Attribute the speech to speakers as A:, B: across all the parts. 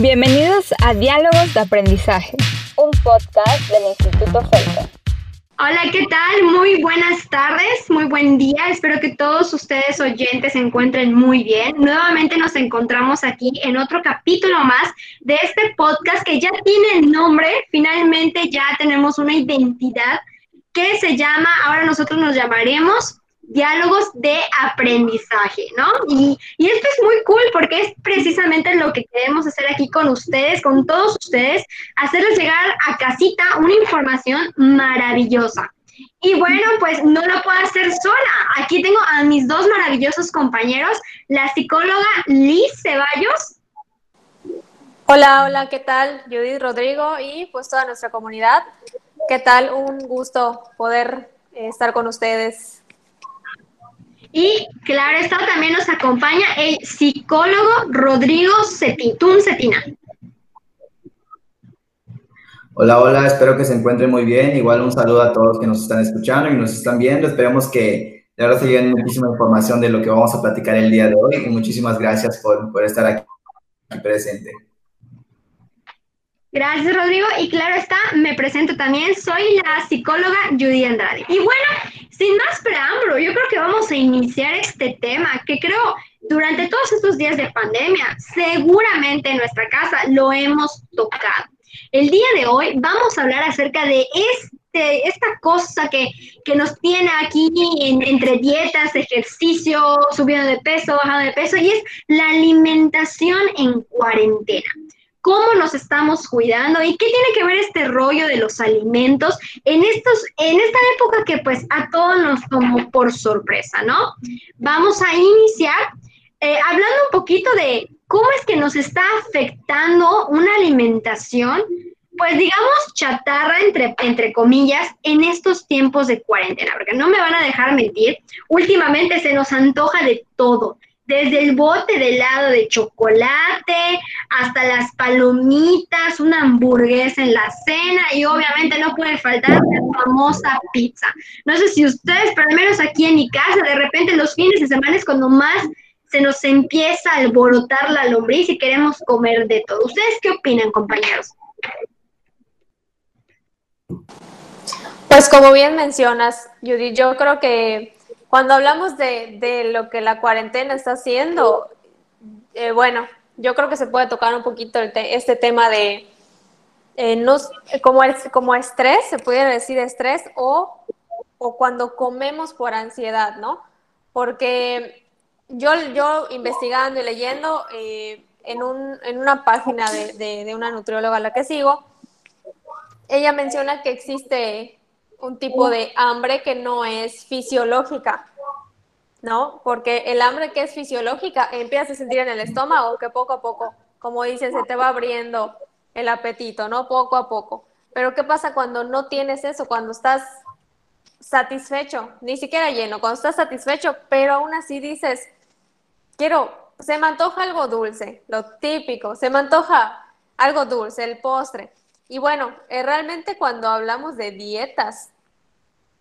A: Bienvenidos a Diálogos de Aprendizaje, un podcast del Instituto Felton.
B: Hola, ¿qué tal? Muy buenas tardes, muy buen día. Espero que todos ustedes oyentes se encuentren muy bien. Nuevamente nos encontramos aquí en otro capítulo más de este podcast que ya tiene nombre. Finalmente ya tenemos una identidad que se llama, ahora nosotros nos llamaremos diálogos de aprendizaje, ¿no? Y, esto es muy cool porque es precisamente lo que queremos hacer aquí con ustedes, con todos ustedes, hacerles llegar a casita una información maravillosa. Y bueno, pues no lo puedo hacer sola. Aquí tengo a mis dos maravillosos compañeros, la psicóloga Liz Ceballos.
C: Hola, hola, ¿qué tal? Judith Rodrigo y pues toda nuestra comunidad. ¿Qué tal? Un gusto poder eh, estar con ustedes
B: y claro, esto también nos acompaña el psicólogo Rodrigo Cetitún Cetina.
D: Hola, hola, espero que se encuentren muy bien. Igual un saludo a todos que nos están escuchando y nos están viendo. Esperemos que de verdad se lleven muchísima información de lo que vamos a platicar el día de hoy y muchísimas gracias por, por estar aquí presente.
B: Gracias, Rodrigo. Y claro está, me presento también. Soy la psicóloga Judy Andrade. Y bueno, sin más preámbulo, yo creo que vamos a iniciar este tema que creo durante todos estos días de pandemia, seguramente en nuestra casa lo hemos tocado. El día de hoy vamos a hablar acerca de este, esta cosa que, que nos tiene aquí entre dietas, ejercicio, subiendo de peso, bajando de peso, y es la alimentación en cuarentena cómo nos estamos cuidando y qué tiene que ver este rollo de los alimentos en, estos, en esta época que pues a todos nos tomó por sorpresa, ¿no? Vamos a iniciar eh, hablando un poquito de cómo es que nos está afectando una alimentación, pues digamos chatarra entre, entre comillas, en estos tiempos de cuarentena, porque no me van a dejar mentir, últimamente se nos antoja de todo desde el bote de helado de chocolate hasta las palomitas, una hamburguesa en la cena y obviamente no puede faltar la famosa pizza. No sé si ustedes, pero al menos aquí en mi casa, de repente los fines de semana es cuando más se nos empieza a alborotar la lombriz y queremos comer de todo. ¿Ustedes qué opinan, compañeros?
C: Pues como bien mencionas, Judy, yo creo que cuando hablamos de, lo que la cuarentena está haciendo, eh, bueno, yo creo que se puede tocar un poquito este tema de eh, como, como estrés, se pudiera decir estrés, o, cuando comemos por ansiedad, ¿no? Porque yo, yo investigando y leyendo eh, en, una página de, de una nutrióloga a la que sigo, ella menciona que existe un tipo de hambre que no es fisiológica, ¿no? Porque el hambre que es fisiológica empiezas a sentir en el estómago que poco a poco, como dicen, se te va abriendo el apetito, ¿no? Poco a poco. Pero ¿qué pasa cuando no tienes eso? Cuando estás satisfecho, ni siquiera lleno, cuando estás satisfecho, pero aún así dices, quiero, se me antoja algo dulce, lo típico, se me antoja algo dulce, el postre. Y bueno, eh, realmente cuando hablamos de dietas,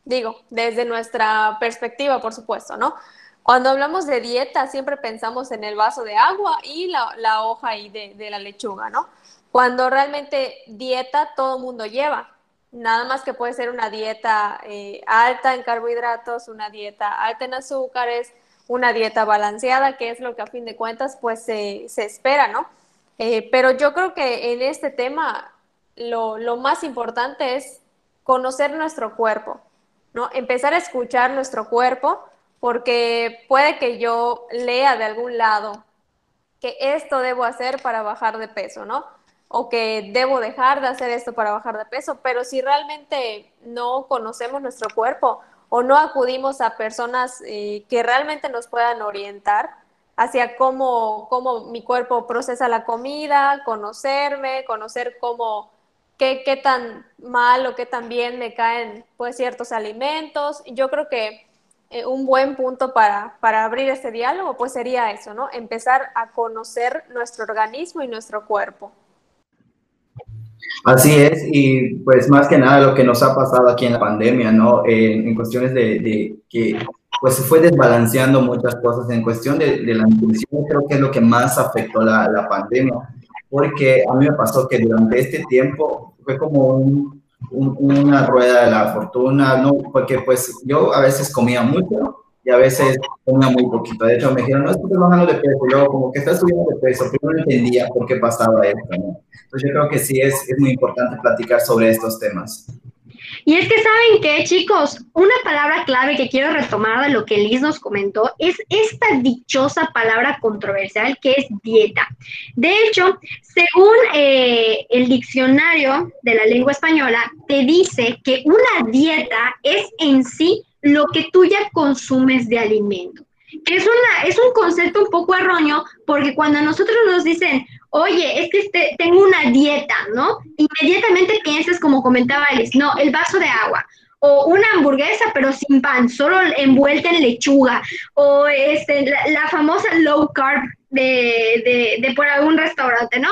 C: digo, desde nuestra perspectiva, por supuesto, ¿no? Cuando hablamos de dieta, siempre pensamos en el vaso de agua y la, hoja ahí de, la lechuga, ¿no? Cuando realmente dieta todo mundo lleva. Nada más que puede ser una dieta eh, alta en carbohidratos, una dieta alta en azúcares, una dieta balanceada, que es lo que a fin de cuentas pues se espera, ¿no? Eh, pero yo creo que en este tema lo, más importante es conocer nuestro cuerpo, ¿no? Empezar a escuchar nuestro cuerpo, porque puede que yo lea de algún lado que esto debo hacer para bajar de peso, ¿no? O que debo dejar de hacer esto para bajar de peso, pero si realmente no conocemos nuestro cuerpo o no acudimos a personas eh, que realmente nos puedan orientar hacia cómo, cómo mi cuerpo procesa la comida, conocerme, conocer cómo qué, tan mal o qué tan bien me caen pues ciertos alimentos. Yo creo que eh, un buen punto para, para, abrir este diálogo pues sería eso, ¿no? Empezar a conocer nuestro organismo y nuestro cuerpo.
D: Así es, y pues más que nada lo que nos ha pasado aquí en la pandemia, ¿no? en cuestiones de, que pues se fue desbalanceando muchas cosas, en cuestión de, la nutrición creo que es lo que más afectó la, la pandemia porque a mí me pasó que durante este tiempo fue como una rueda de la fortuna, ¿no? Porque pues yo a veces comía mucho y a veces comía muy poquito. De hecho, me dijeron, no, estás bajando de peso. Yo, como que estás subiendo de peso, pero no entendía por qué pasaba esto, ¿no? Entonces, yo creo que sí es, es muy importante platicar sobre estos temas.
B: Y es que saben que, chicos, una palabra clave que quiero retomar de lo que Liz nos comentó es esta dichosa palabra controversial que es dieta. De hecho, según eh, el diccionario de la lengua española, te dice que una dieta es en sí lo que tú ya consumes de alimento. Que es, una, es un concepto un poco erróneo porque cuando a nosotros nos dicen, oye, es que este, tengo una dieta, ¿no? Inmediatamente piensas, como comentaba Alice, no, el vaso de agua, o una hamburguesa pero sin pan, solo envuelta en lechuga, o este, la, famosa low carb de, de, por algún restaurante, ¿no?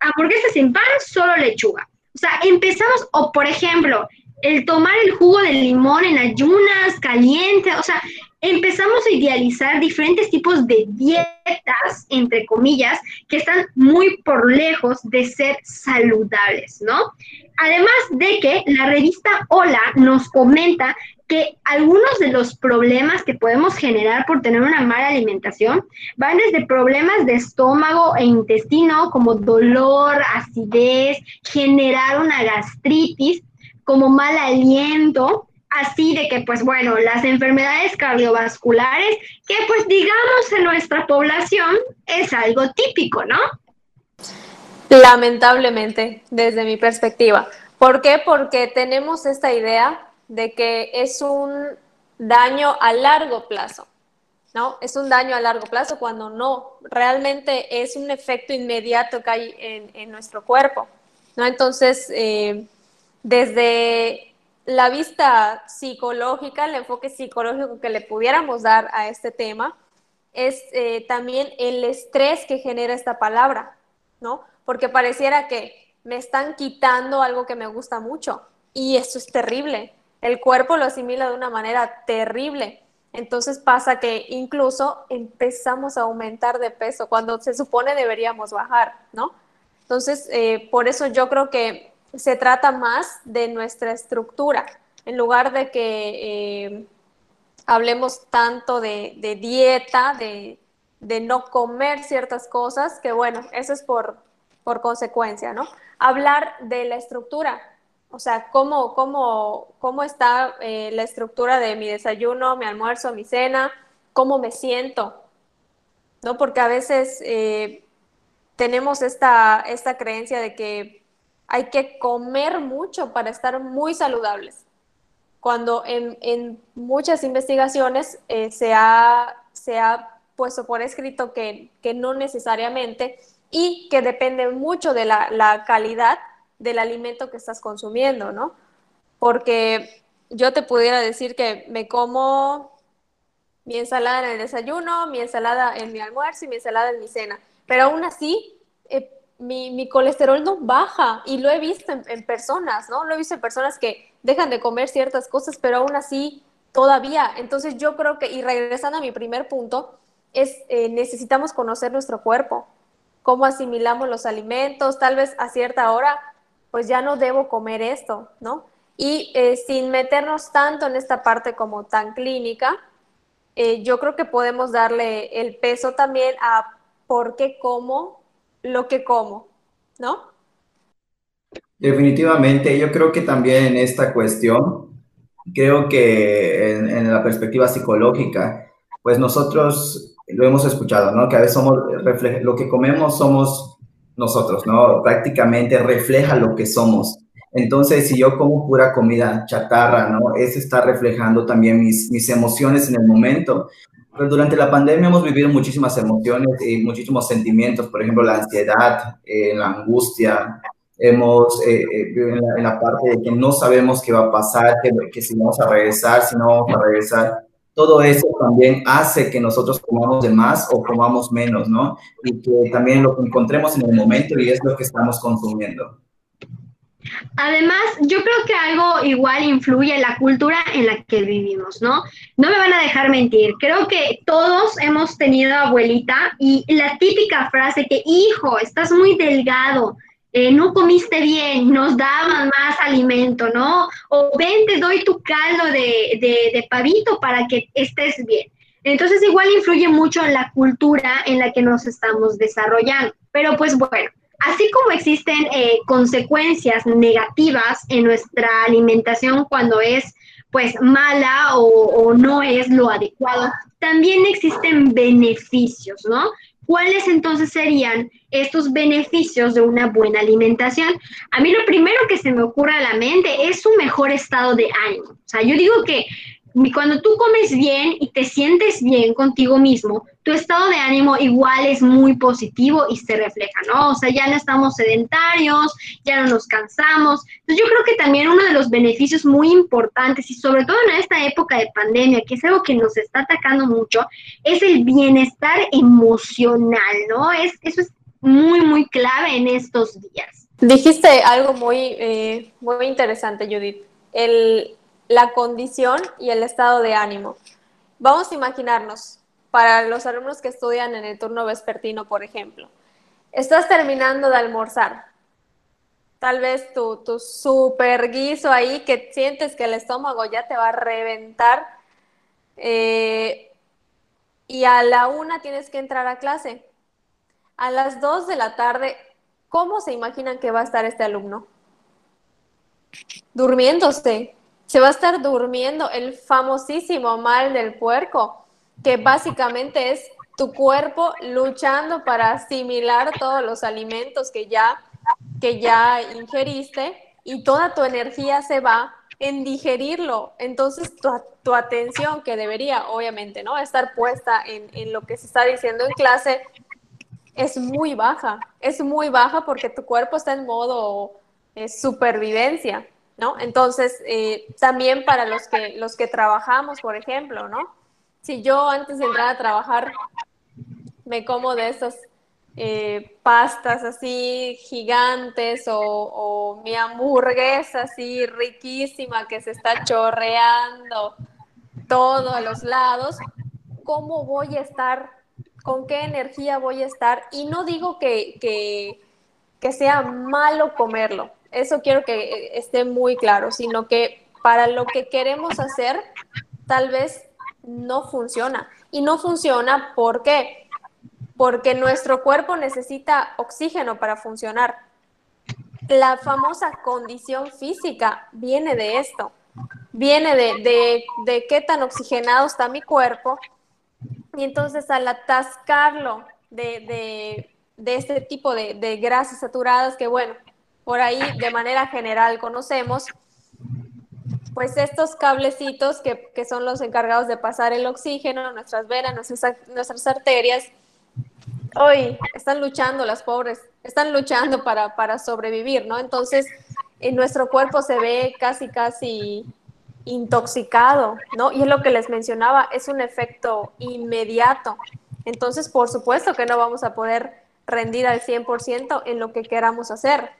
B: Hamburguesa sin pan, solo lechuga. O sea, empezamos, o por ejemplo, el tomar el jugo de limón en ayunas, caliente, o sea, empezamos a idealizar diferentes tipos de dietas, entre comillas, que están muy por lejos de ser saludables, ¿no? Además de que la revista Hola nos comenta que algunos de los problemas que podemos generar por tener una mala alimentación van desde problemas de estómago e intestino como dolor, acidez, generar una gastritis, como mal aliento, así de que, pues bueno, las enfermedades cardiovasculares, que pues digamos en nuestra población es algo típico, ¿no?
C: Lamentablemente, desde mi perspectiva. ¿Por qué? Porque tenemos esta idea de que es un daño a largo plazo, ¿no? Es un daño a largo plazo cuando no, realmente es un efecto inmediato que hay en, nuestro cuerpo, ¿no? Entonces, eh, desde la vista psicológica, el enfoque psicológico que le pudiéramos dar a este tema es eh, también el estrés que genera esta palabra, ¿no? Porque pareciera que me están quitando algo que me gusta mucho y eso es terrible. El cuerpo lo asimila de una manera terrible. Entonces pasa que incluso empezamos a aumentar de peso cuando se supone deberíamos bajar, ¿no? Entonces, eh, por eso yo creo que se trata más de nuestra estructura, en lugar de que eh, hablemos tanto de, dieta, de, no comer ciertas cosas, que bueno, eso es por, por consecuencia, ¿no? Hablar de la estructura, o sea, cómo, cómo, cómo está eh, la estructura de mi desayuno, mi almuerzo, mi cena, cómo me siento, ¿no? Porque a veces eh, tenemos esta, esta creencia de que hay que comer mucho para estar muy saludables. Cuando en, muchas investigaciones eh, se, ha, se, ha, puesto por escrito que, no necesariamente y que depende mucho de la, calidad del alimento que estás consumiendo, ¿no? Porque yo te pudiera decir que me como mi ensalada en el desayuno, mi ensalada en mi almuerzo y mi ensalada en mi cena, pero aún así eh, mi, colesterol no baja y lo he visto en, personas, ¿no? Lo he visto en personas que dejan de comer ciertas cosas, pero aún así todavía. Entonces yo creo que, y regresando a mi primer punto, es eh, necesitamos conocer nuestro cuerpo, cómo asimilamos los alimentos, tal vez a cierta hora, pues ya no debo comer esto, ¿no? Y eh, sin meternos tanto en esta parte como tan clínica, eh, yo creo que podemos darle el peso también a por qué como lo que como, ¿no?
D: Definitivamente, yo creo que también en esta cuestión, creo que en, la perspectiva psicológica, pues nosotros lo hemos escuchado, ¿no? Que a veces somos, lo que comemos somos nosotros, ¿no? Prácticamente refleja lo que somos. Entonces, si yo como pura comida chatarra, ¿no? Eso está reflejando también mis, mis emociones en el momento. Pero durante la pandemia hemos vivido muchísimas emociones y muchísimos sentimientos, por ejemplo, la ansiedad, eh, la angustia, hemos eh, eh, en, la, parte de que no sabemos qué va a pasar, que, que, si vamos a regresar, si no vamos a regresar. Todo eso también hace que nosotros comamos de más o comamos menos, ¿no? Y que también lo que encontremos en el momento y es lo que estamos consumiendo.
B: Además, yo creo que algo igual influye en la cultura en la que vivimos, ¿no? No me van a dejar mentir. Creo que todos hemos tenido abuelita y la típica frase que, hijo, estás muy delgado, eh, no comiste bien, nos daban más alimento, ¿no? O ven, te doy tu caldo de, de, de pavito para que estés bien. Entonces, igual influye mucho en la cultura en la que nos estamos desarrollando. Pero pues bueno, Así como existen eh, consecuencias negativas en nuestra alimentación cuando es pues mala o, o, no es lo adecuado, también existen beneficios, ¿no? ¿Cuáles entonces serían estos beneficios de una buena alimentación? A mí lo primero que se me ocurre a la mente es un mejor estado de ánimo. O sea, yo digo que cuando tú comes bien y te sientes bien contigo mismo, tu estado de ánimo igual es muy positivo y se refleja, ¿no? O sea, ya no estamos sedentarios, ya no nos cansamos. Entonces yo creo que también uno de los beneficios muy importantes y sobre todo en esta época de pandemia, que es algo que nos está atacando mucho, es el bienestar emocional, ¿no? Es, eso es muy, muy clave en estos días.
C: Dijiste algo muy, eh, muy interesante, Judith. El, la condición y el estado de ánimo. Vamos a imaginarnos, para los alumnos que estudian en el turno vespertino, por ejemplo, estás terminando de almorzar. Tal vez tu, tu super guiso ahí que sientes que el estómago ya te va a reventar. Eh, y a la una tienes que entrar a clase. A las dos de la tarde, ¿cómo se imaginan que va a estar este alumno? Durmiéndose, se va a estar durmiendo el famosísimo mal del puerco, que básicamente es tu cuerpo luchando para asimilar todos los alimentos que ya, que ya ingeriste y toda tu energía se va en digerirlo. Entonces, tu, tu atención, que debería, obviamente, ¿no? Estar puesta en, en, lo que se está diciendo en clase, es muy baja. Es muy baja porque tu cuerpo está en modo eh, supervivencia. ¿no? Entonces, eh, también para los que, los que trabajamos, por ejemplo, ¿no? Si yo antes de entrar a trabajar me como de esas eh, pastas así gigantes o, mi hamburguesa así riquísima que se está chorreando todo a los lados, ¿cómo voy a estar? ¿Con qué energía voy a estar? Y no digo que, que, que sea malo comerlo, eso quiero que eh, esté muy claro, sino que para lo que queremos hacer, tal vez no funciona. Y no funciona ¿por qué? Porque nuestro cuerpo necesita oxígeno para funcionar. La famosa condición física viene de esto, viene de, de, de qué tan oxigenado está mi cuerpo. Y entonces al atascarlo de, de, de este tipo de, de grasas saturadas, que bueno, por ahí de manera general conocemos, pues estos cablecitos que, que, son los encargados de pasar el oxígeno a nuestras venas, nuestras, nuestras arterias, hoy están luchando las pobres, están luchando para, para sobrevivir, ¿no? Entonces, en nuestro cuerpo se ve casi, casi intoxicado, ¿no? Y es lo que les mencionaba, es un efecto inmediato. Entonces, por supuesto que no vamos a poder rendir al 100% en lo que queramos hacer.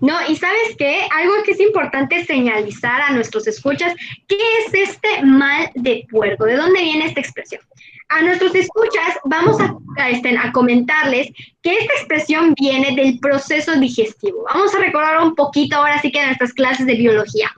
B: No, y sabes qué, algo que es importante señalizar a nuestros escuchas, ¿qué es este mal de puerco? ¿De dónde viene esta expresión? A nuestros escuchas vamos a, a, este, comentarles que esta expresión viene del proceso digestivo. Vamos a recordar un poquito ahora sí que en nuestras clases de biología.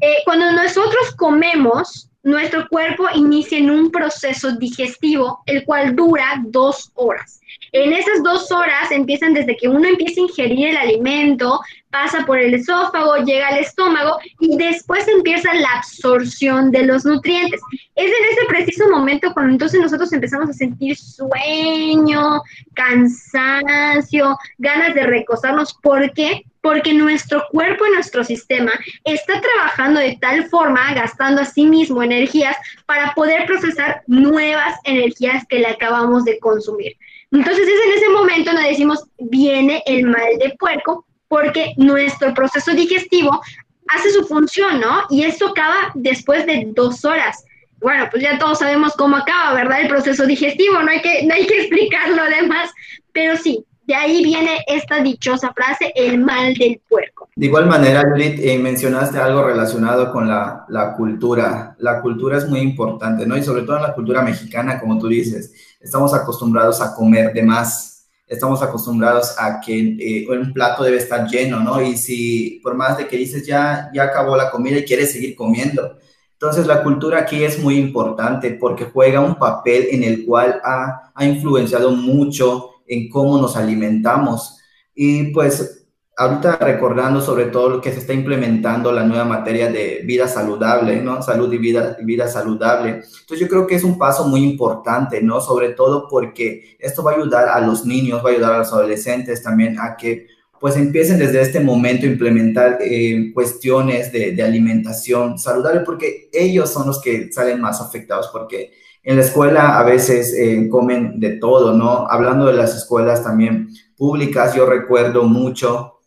B: Eh, cuando nosotros comemos, nuestro cuerpo inicia en un proceso digestivo, el cual dura dos horas. En esas dos horas empiezan desde que uno empieza a ingerir el alimento, pasa por el esófago, llega al estómago y después empieza la absorción de los nutrientes. Es en ese preciso momento cuando entonces nosotros empezamos a sentir sueño, cansancio, ganas de recostarnos. ¿Por qué? Porque nuestro cuerpo y nuestro sistema está trabajando de tal forma, gastando a sí mismo energías para poder procesar nuevas energías que le acabamos de consumir. Entonces es en ese momento donde decimos, viene el mal de puerco, porque nuestro proceso digestivo hace su función, ¿no? Y esto acaba después de dos horas. Bueno, pues ya todos sabemos cómo acaba, ¿verdad? El proceso digestivo, no hay que, no hay que explicar lo demás, pero sí, De ahí viene esta dichosa frase, el mal del puerco.
D: De igual manera, Judith, eh, mencionaste algo relacionado con la, la, cultura. La cultura es muy importante, ¿no? Y sobre todo en la cultura mexicana, como tú dices, estamos acostumbrados a comer de más, estamos acostumbrados a que eh, un plato debe estar lleno, ¿no? Y si por más de que dices ya, ya acabó la comida y quieres seguir comiendo. Entonces, la cultura aquí es muy importante porque juega un papel en el cual ha, ha influenciado mucho en cómo nos alimentamos. Y pues ahorita recordando sobre todo lo que se está implementando la nueva materia de vida saludable, ¿no? Salud y vida, vida saludable. Entonces yo creo que es un paso muy importante, ¿no? Sobre todo porque esto va a ayudar a los niños, va a ayudar a los adolescentes también a que pues empiecen desde este momento a implementar eh, cuestiones de, de, alimentación saludable, porque ellos son los que salen más afectados, porque en la escuela a veces eh, comen de todo, ¿no? Hablando de las escuelas también públicas, yo recuerdo mucho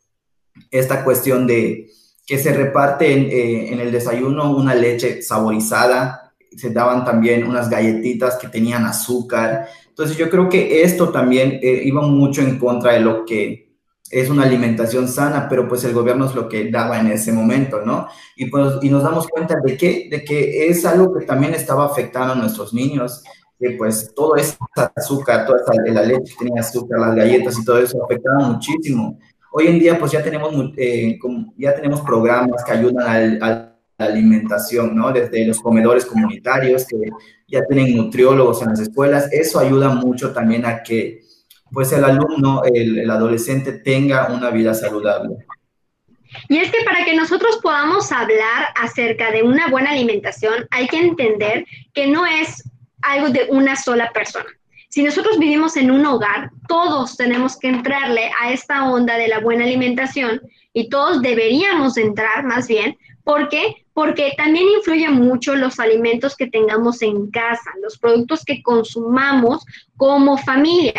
D: esta cuestión de que se reparte en, eh, en el desayuno una leche saborizada, se daban también unas galletitas que tenían azúcar. Entonces yo creo que esto también eh, iba mucho en contra de lo que es una alimentación sana, pero pues el gobierno es lo que daba en ese momento, ¿no? Y, pues, y nos damos cuenta de que, de que es algo que también estaba afectando a nuestros niños, que pues todo ese azúcar, toda esa, la leche que tenía azúcar, las galletas y todo eso afectaba muchísimo. Hoy en día pues ya tenemos, eh, ya tenemos programas que ayudan al, a la alimentación, ¿no? Desde los comedores comunitarios que ya tienen nutriólogos en las escuelas, eso ayuda mucho también a que pues el alumno, el, adolescente tenga una vida saludable.
B: Y es que para que nosotros podamos hablar acerca de una buena alimentación, hay que entender que no es algo de una sola persona. Si nosotros vivimos en un hogar, todos tenemos que entrarle a esta onda de la buena alimentación y todos deberíamos entrar más bien. ¿Por qué? Porque también influye mucho los alimentos que tengamos en casa, los productos que consumamos como familia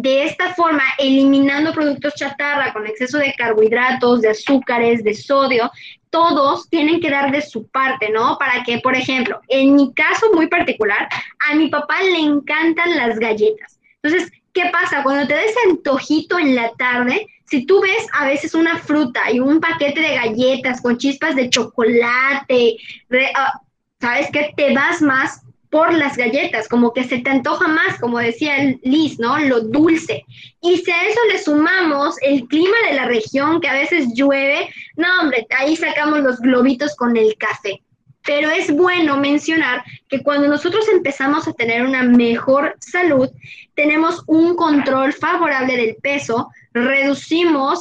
B: de esta forma, eliminando productos chatarra con exceso de carbohidratos, de azúcares, de sodio, todos tienen que dar de su parte, ¿no? Para que, por ejemplo, en mi caso muy particular, a mi papá le encantan las galletas. Entonces, ¿qué pasa? Cuando te des antojito en la tarde, si tú ves a veces una fruta y un paquete de galletas con chispas de chocolate, ah, ¿sabes qué? Te vas más por las galletas, como que se te antoja más, como decía Liz, ¿no? Lo dulce. Y si a eso le sumamos el clima de la región, que a veces llueve, no, hombre, ahí sacamos los globitos con el café. Pero es bueno mencionar que cuando nosotros empezamos a tener una mejor salud, tenemos un control favorable del peso, reducimos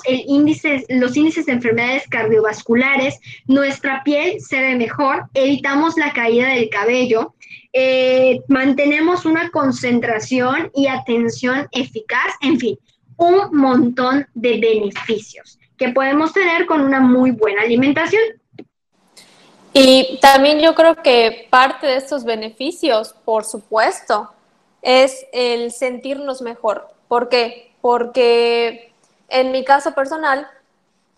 B: los índices de enfermedades cardiovasculares, nuestra piel se ve mejor, evitamos la caída del cabello, eh, mantenemos una concentración y atención eficaz, en fin, un montón de beneficios que podemos tener con una muy buena alimentación.
C: Y también yo creo que parte de estos beneficios, por supuesto, es el sentirnos mejor. ¿Por qué? Porque en mi caso personal,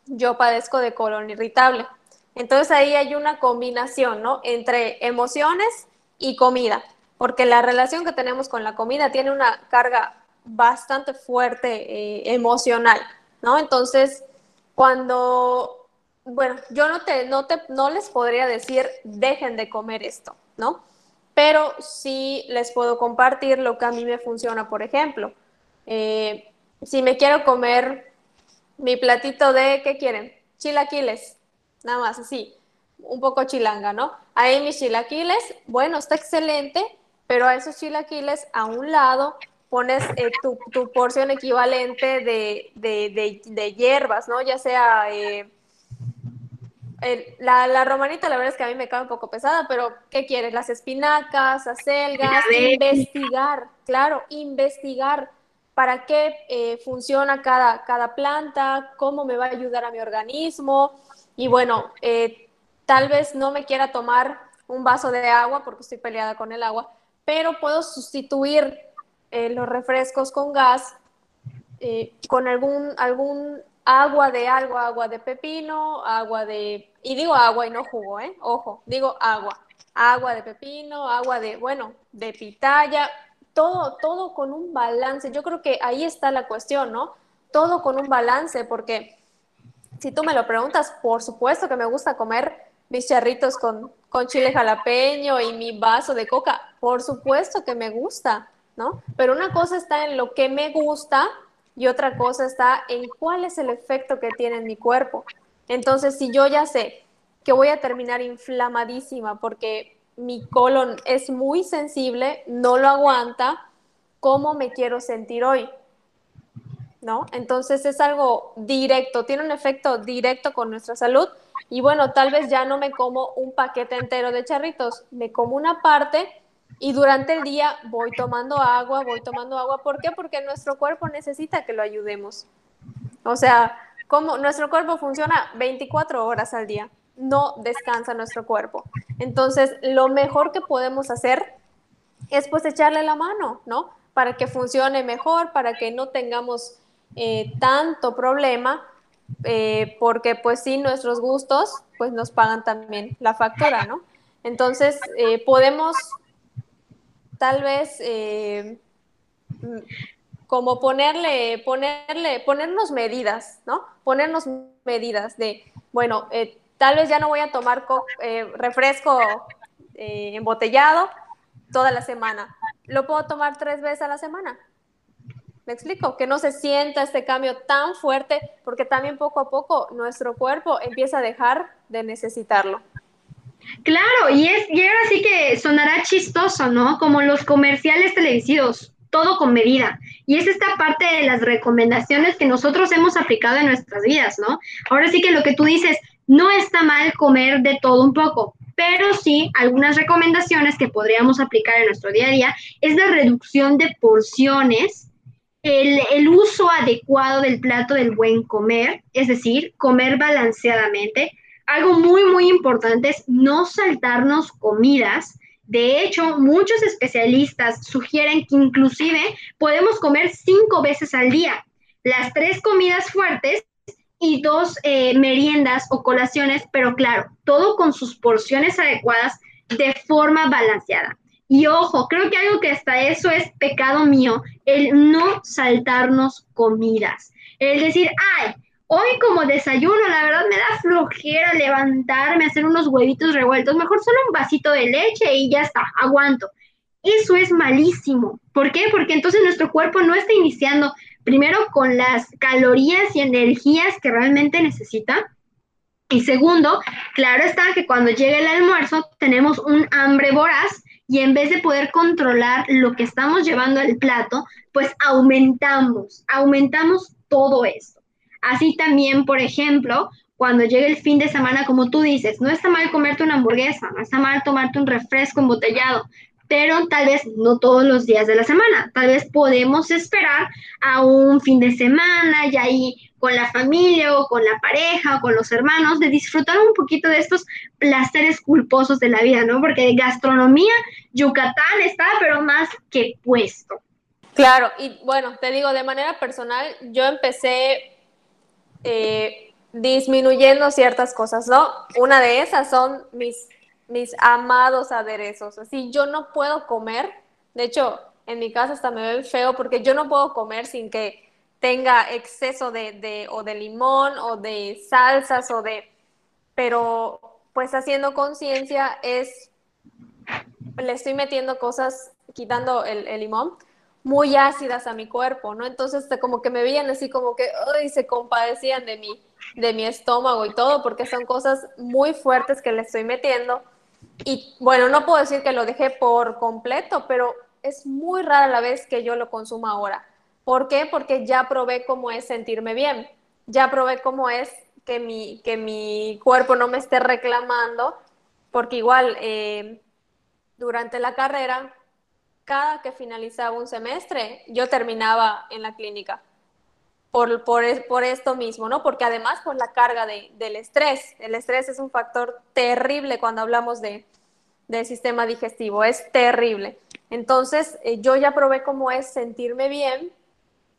C: yo padezco de colon irritable. Entonces ahí hay una combinación, ¿no? Entre emociones y comida, porque la relación que tenemos con la comida tiene una carga bastante fuerte eh, emocional, ¿no? Entonces, cuando, bueno, yo no, te, no, te, no les podría decir, dejen de comer esto, ¿no? Pero sí les puedo compartir lo que a mí me funciona, por ejemplo. Eh, si me quiero comer mi platito de, ¿qué quieren? Chilaquiles, nada más así un poco chilanga, ¿no? Ahí mis chilaquiles, bueno, está excelente, pero a esos chilaquiles a un lado pones eh, tu, porción equivalente de, hierbas, ¿no? Ya sea eh, la, la, romanita, la verdad es que a mí me cae un poco pesada, pero ¿qué quieres? Las espinacas, acelgas, investigar, claro, investigar para qué eh, funciona cada, cada planta, cómo me va a ayudar a mi organismo. Y bueno, eh, Tal vez no me quiera tomar un vaso de agua porque estoy peleada con el agua, pero puedo sustituir eh, los refrescos con gas con algún, algún agua de algo, agua de pepino, agua de, y digo agua y no jugo, ¿eh? Ojo, digo agua, agua de pepino, agua de, bueno, de pitaya, todo, todo con un balance. Yo creo que ahí está la cuestión, ¿no? todo con un balance, porque si tú me lo preguntas, por supuesto que me gusta comer mis charritos con, con chile jalapeño y mi vaso de coca, por supuesto que me gusta, ¿no? Pero una cosa está en lo que me gusta y otra cosa está en cuál es el efecto que tiene en mi cuerpo. Entonces, si yo ya sé que voy a terminar inflamadísima porque mi colon es muy sensible, no lo aguanta, ¿cómo me quiero sentir hoy? ¿No? Entonces es algo directo, tiene un efecto directo con nuestra salud. Y bueno, tal vez ya no me como un paquete entero de charritos, me como una parte y durante el día voy tomando agua, voy tomando agua. ¿Por qué? Porque nuestro cuerpo necesita que lo ayudemos. O sea, como nuestro cuerpo funciona 24 horas al día no descansa nuestro cuerpo. Entonces, lo mejor que podemos hacer es pues echarle la mano, ¿no? Para que funcione mejor, para que no tengamos eh, tanto problema, eh, porque pues sí, nuestros gustos pues nos pagan también la factura, ¿no? Entonces, eh, podemos tal vez como ponerle, ponerle, ponernos medidas, ¿no? Ponernos medidas de, bueno, Tal vez ya no voy a tomar eh, refresco eh, embotellado toda la semana. Lo puedo tomar tres veces a la semana. ¿Me explico? Que no se sienta este cambio tan fuerte, porque también poco a poco nuestro cuerpo empieza a dejar de necesitarlo.
B: Claro, y, es, y ahora sí que sonará chistoso, ¿no? Como los comerciales televisivos, todo con medida. Y es esta parte de las recomendaciones que nosotros hemos aplicado en nuestras vidas, ¿no? Ahora sí que lo que tú dices, no está mal comer de todo un poco, pero sí algunas recomendaciones que podríamos aplicar en nuestro día a día es la reducción de porciones, el, el, uso adecuado del plato del buen comer, es decir, comer balanceadamente. Algo muy, muy importante es no saltarnos comidas. De hecho, muchos especialistas sugieren que inclusive podemos comer cinco veces al día. Las tres comidas fuertes y dos eh, meriendas o colaciones, pero claro, todo con sus porciones adecuadas de forma balanceada. Y ojo, creo que algo que hasta eso es pecado mío, el no saltarnos comidas. El decir, ay, hoy como desayuno, la verdad me da flojera levantarme, hacer unos huevitos revueltos, mejor solo un vasito de leche y ya está, aguanto. Eso es malísimo. ¿Por qué? Porque entonces nuestro cuerpo no está iniciando primero con las calorías y energías que realmente necesita. Y segundo, claro está que cuando llegue el almuerzo tenemos un hambre voraz y en vez de poder controlar lo que estamos llevando al plato, pues aumentamos, aumentamos todo esto. Así también, por ejemplo, cuando llegue el fin de semana, como tú dices, no está mal comerte una hamburguesa, no está mal tomarte un refresco embotellado, pero tal vez no todos los días de la semana. Tal vez podemos esperar a un fin de semana y ahí con la familia o con la pareja o con los hermanos de disfrutar un poquito de estos placeres culposos de la vida, ¿no? Porque gastronomía, Yucatán está, pero más que puesto.
C: Claro, y bueno, te digo, de manera personal, yo empecé eh, disminuyendo ciertas cosas, ¿no? Una de esas son mis mis amados aderezos. Así yo no puedo comer, de hecho, en mi casa hasta me ve feo porque yo no puedo comer sin que tenga exceso de, de, o de limón o de salsas o de, pero pues haciendo conciencia es, le estoy metiendo cosas, quitando el, el, limón, muy ácidas a mi cuerpo, ¿no? Entonces como que me veían así como que, ay, se compadecían de mí, de mi estómago y todo, porque son cosas muy fuertes que le estoy metiendo y bueno, no puedo decir que lo dejé por completo, pero es muy rara la vez que yo lo consumo ahora. ¿Por qué? Porque ya probé cómo es sentirme bien, ya probé cómo es que mi, que mi cuerpo no me esté reclamando, porque igual eh, durante la carrera, cada que finalizaba un semestre, yo terminaba en la clínica por, por, esto mismo, ¿no? Porque además por la carga de, del estrés, el estrés es un factor terrible cuando hablamos de, del sistema digestivo, es terrible. Entonces, eh, yo ya probé cómo es sentirme bien,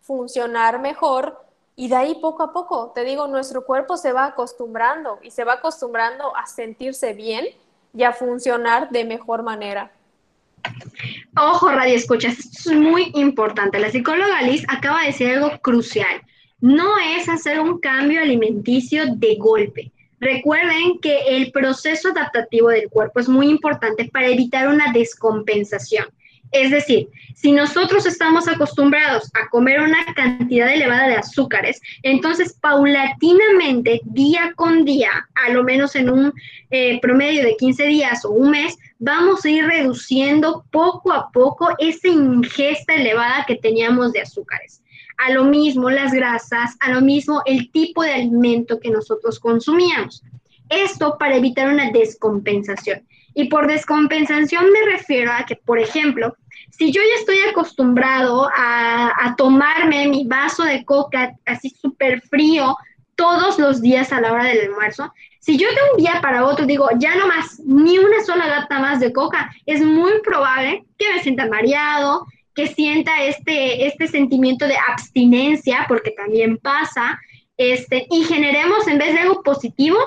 C: funcionar mejor y de ahí poco a poco, te digo, nuestro cuerpo se va acostumbrando y se va acostumbrando a sentirse bien y a funcionar de mejor manera.
B: Ojo, radio escuchas, esto es muy importante. La psicóloga Liz acaba de decir algo crucial. no es hacer un cambio alimenticio de golpe. Recuerden que el proceso adaptativo del cuerpo es muy importante para evitar una descompensación. Es decir, si nosotros estamos acostumbrados a comer una cantidad elevada de azúcares, entonces paulatinamente, día con día, a lo menos en un eh, promedio de 15 días o un mes, vamos a ir reduciendo poco a poco esa ingesta elevada que teníamos de azúcares. A lo mismo las grasas, a lo mismo el tipo de alimento que nosotros consumíamos. Esto para evitar una descompensación. Y por descompensación me refiero a que, por ejemplo, si yo ya estoy acostumbrado a, tomarme mi vaso de coca así súper frío todos los días a la hora del almuerzo, si yo de un día para otro digo, ya no más, ni una sola gata más de coca, es muy probable que me sienta mareado, que sienta este, este sentimiento de abstinencia, porque también pasa, este, y generemos en vez de algo positivo,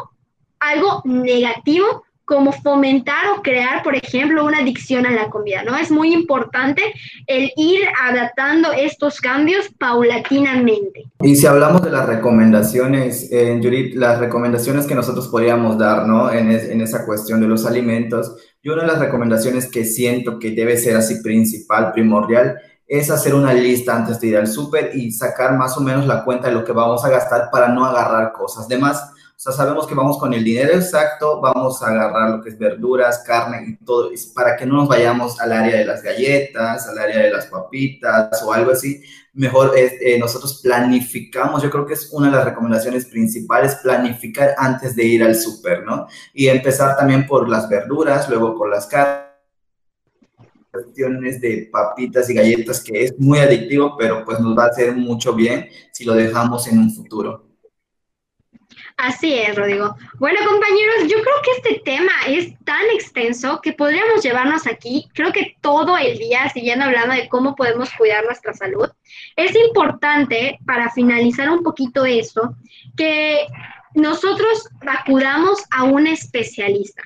B: algo negativo como fomentar o crear, por ejemplo, una adicción a la comida, ¿no? Es muy importante el ir adaptando estos cambios paulatinamente.
D: Y si hablamos de las recomendaciones, eh, Judith, las recomendaciones que nosotros podríamos dar, ¿no? En, en esa cuestión de los alimentos, yo una de las recomendaciones que siento que debe ser así principal, primordial, es hacer una lista antes de ir al súper y sacar más o menos la cuenta de lo que vamos a gastar para no agarrar cosas. Además, o sea, sabemos que vamos con el dinero exacto, vamos a agarrar lo que es verduras, carne y todo, para que no nos vayamos al área de las galletas, al área de las papitas o algo así. Mejor eh, nosotros planificamos, yo creo que es una de las recomendaciones principales, planificar antes de ir al súper, ¿no? Y empezar también por las verduras, luego por las carnes cuestiones de papitas y galletas que es muy adictivo, pero pues nos va a hacer mucho bien si lo dejamos en un futuro.
B: Así es, Rodrigo. Bueno, compañeros, yo creo que este tema es tan extenso que podríamos llevarnos aquí, creo que todo el día, siguiendo hablando de cómo podemos cuidar nuestra salud. Es importante, para finalizar un poquito esto, que nosotros acudamos a un especialista.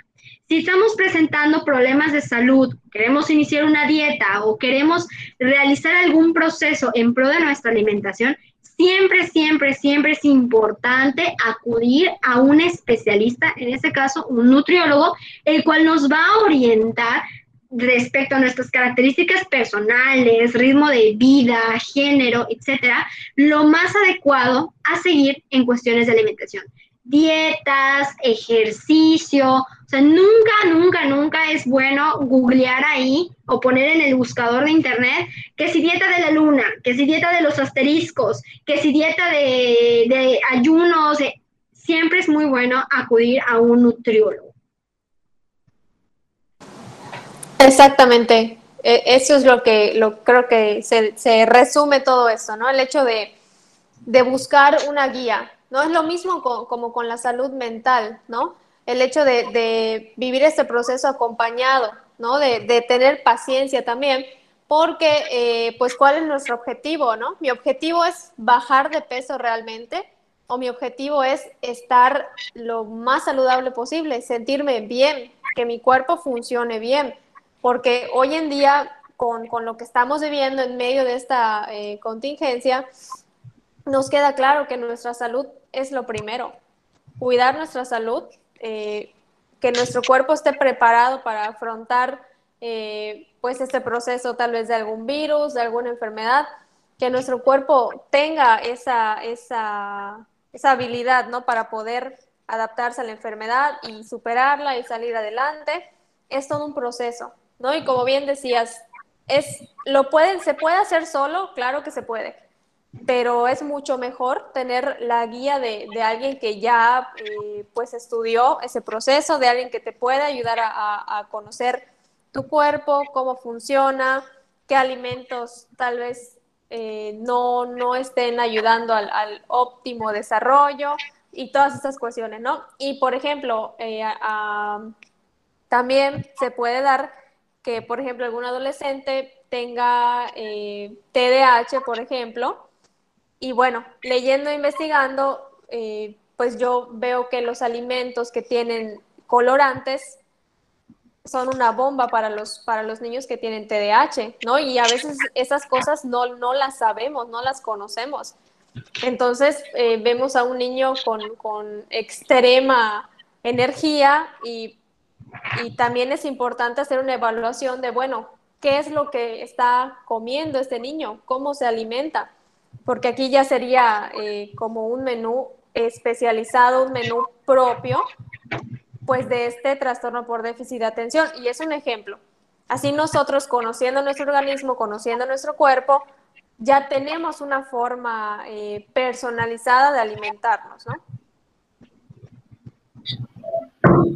B: Si estamos presentando problemas de salud, queremos iniciar una dieta o queremos realizar algún proceso en pro de nuestra alimentación, siempre, siempre, siempre es importante acudir a un especialista, en este caso un nutriólogo, el cual nos va a orientar respecto a nuestras características personales, ritmo de vida, género, etcétera, lo más adecuado a seguir en cuestiones de alimentación dietas, ejercicio. O sea, nunca, nunca, nunca es bueno googlear ahí o poner en el buscador de internet que si dieta de la luna, que si dieta de los asteriscos, que si dieta de, ayunos. Eh, siempre es muy bueno acudir a un nutriólogo.
C: Exactamente. E, eso es lo que lo, creo que se, resume todo esto, ¿no? El hecho de, de buscar una guía, ¿no? Es lo mismo como con la salud mental, ¿no? El hecho de, vivir este proceso acompañado, ¿no? De, tener paciencia también, porque, eh, pues, ¿cuál es nuestro objetivo, no? Mi objetivo es bajar de peso realmente, o mi objetivo es estar lo más saludable posible, sentirme bien, que mi cuerpo funcione bien, porque hoy en día, con, lo que estamos viviendo en medio de esta eh, contingencia, nos queda claro que nuestra salud es lo primero. Cuidar nuestra salud, eh, que nuestro cuerpo esté preparado para afrontar eh, pues este proceso tal vez de algún virus, de alguna enfermedad, que nuestro cuerpo tenga esa, esa, esa habilidad ¿no? para poder adaptarse a la enfermedad y superarla y salir adelante, es todo un proceso, ¿no? Y como bien decías, es, lo pueden, ¿se puede hacer solo? Claro que se puede pero es mucho mejor tener la guía de, alguien que ya eh, pues estudió ese proceso, de alguien que te pueda ayudar a, conocer tu cuerpo, cómo funciona, qué alimentos tal vez eh, no, estén ayudando al, óptimo desarrollo y todas estas cuestiones, ¿no? Y por ejemplo, eh, también se puede dar que, por ejemplo, algún adolescente tenga TDAH, por ejemplo, y bueno, leyendo e investigando, eh, pues yo veo que los alimentos que tienen colorantes son una bomba para los, para los niños que tienen TDAH, ¿no? Y a veces esas cosas no, no las sabemos, no las conocemos. Entonces eh, vemos a un niño con, extrema energía y, y también es importante hacer una evaluación de, bueno, ¿qué es lo que está comiendo este niño? ¿Cómo se alimenta? Porque aquí ya sería eh, como un menú especializado, un menú propio, pues de este trastorno por déficit de atención. Y es un ejemplo. Así nosotros, conociendo nuestro organismo, conociendo nuestro cuerpo, ya tenemos una forma eh, personalizada de alimentarnos, ¿no?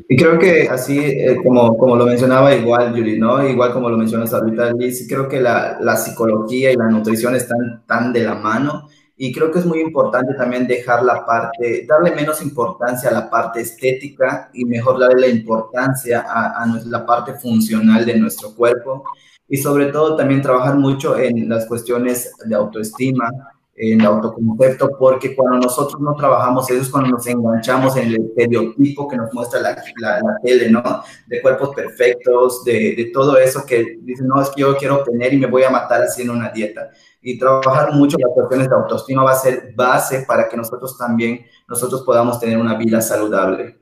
D: Y creo que así, eh, como, como lo mencionaba igual, Yuri, ¿no? Igual como lo mencionas ahorita, Liz, creo que la, la psicología y la nutrición están tan de la mano y creo que es muy importante también dejar la parte, darle menos importancia a la parte estética y mejor darle la importancia a, a la parte funcional de nuestro cuerpo y sobre todo también trabajar mucho en las cuestiones de autoestima, el autoconcepto, porque cuando nosotros no trabajamos eso es cuando nos enganchamos en el estereotipo que nos muestra la, la, tele, ¿no? De cuerpos perfectos, de, de, todo eso que dicen, no, es que yo quiero tener y me voy a matar haciendo una dieta. Y trabajar mucho las cuestiones de autoestima va a ser base para que nosotros también, nosotros podamos tener una vida saludable.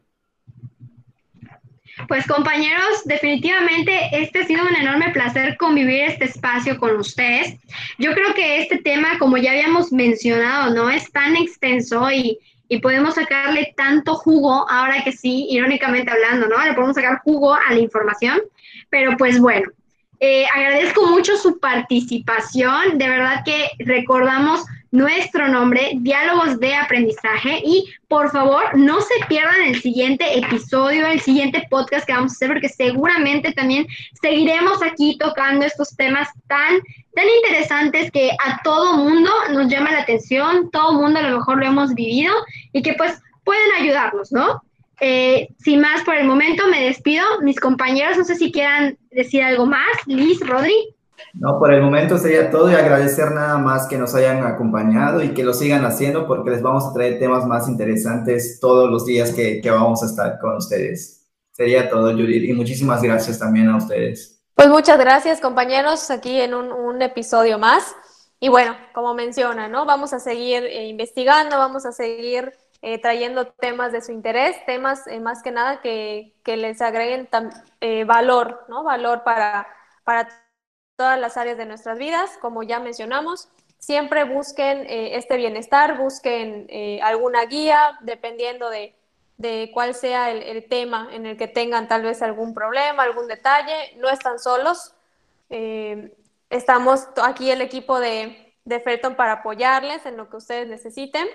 B: Pues compañeros, definitivamente este ha sido un enorme placer convivir este espacio con ustedes. Yo creo que este tema, como ya habíamos mencionado, no es tan extenso y, y podemos sacarle tanto jugo, ahora que sí, irónicamente hablando, ¿no? Le podemos sacar jugo a la información, pero pues bueno, eh, agradezco mucho su participación, de verdad que recordamos nuestro nombre, Diálogos de Aprendizaje. Y por favor, no se pierdan el siguiente episodio, el siguiente podcast que vamos a hacer, porque seguramente también seguiremos aquí tocando estos temas tan, tan interesantes que a todo mundo nos llama la atención, todo mundo a lo mejor lo hemos vivido y que pues pueden ayudarnos, ¿no? Eh, sin más por el momento, me despido. Mis compañeros, no sé si quieran decir algo más. Liz, Rodri.
D: No, por el momento sería todo y agradecer nada más que nos hayan acompañado y que lo sigan haciendo porque les vamos a traer temas más interesantes todos los días que, que vamos a estar con ustedes. Sería todo, Judith, y muchísimas gracias también a ustedes.
C: Pues muchas gracias, compañeros, aquí en un, un episodio más. Y bueno, como menciona, ¿no? Vamos a seguir eh, investigando, vamos a seguir eh, trayendo temas de su interés, temas eh, más que nada que, que les agreguen valor, ¿no? Valor para, para todas las áreas de nuestras vidas, como ya mencionamos. Siempre busquen eh, este bienestar, busquen eh, alguna guía, dependiendo de, de cuál sea el, tema en el que tengan tal vez algún problema, algún detalle. No están solos. Eh, estamos aquí el equipo de, de Felton para apoyarles en lo que ustedes necesiten.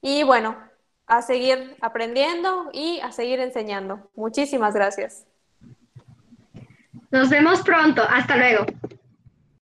C: Y bueno, a seguir aprendiendo y a seguir enseñando. Muchísimas gracias.
B: Nos vemos pronto. Hasta luego.